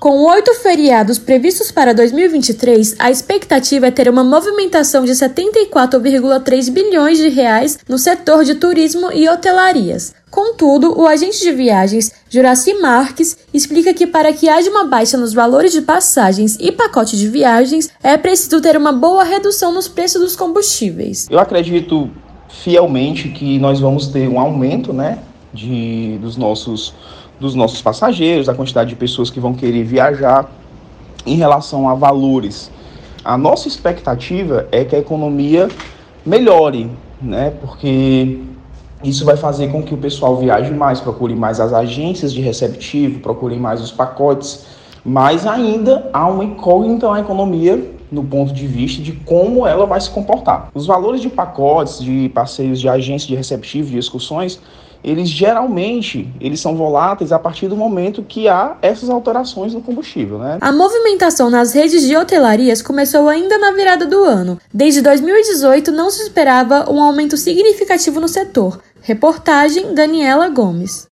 Com oito feriados previstos para 2023, a expectativa é ter uma movimentação de 74,3 bilhões de reais no setor de turismo e hotelarias. Contudo, o agente de viagens, Juraci Marques, explica que para que haja uma baixa nos valores de passagens e pacote de viagens, é preciso ter uma boa redução nos preços dos combustíveis. Eu acredito fielmente que nós vamos ter um aumento, né, de, dos nossos dos nossos passageiros, a quantidade de pessoas que vão querer viajar em relação a valores. A nossa expectativa é que a economia melhore, né? Porque isso vai fazer com que o pessoal viaje mais, procure mais as agências de receptivo, procure mais os pacotes, mas ainda há uma incógnita na economia no ponto de vista de como ela vai se comportar. Os valores de pacotes, de passeios de agência de receptivo, de excursões, eles geralmente eles são voláteis a partir do momento que há essas alterações no combustível, né? A movimentação nas redes de hotelarias começou ainda na virada do ano. Desde 2018 não se esperava um aumento significativo no setor. Reportagem Daniela Gomes.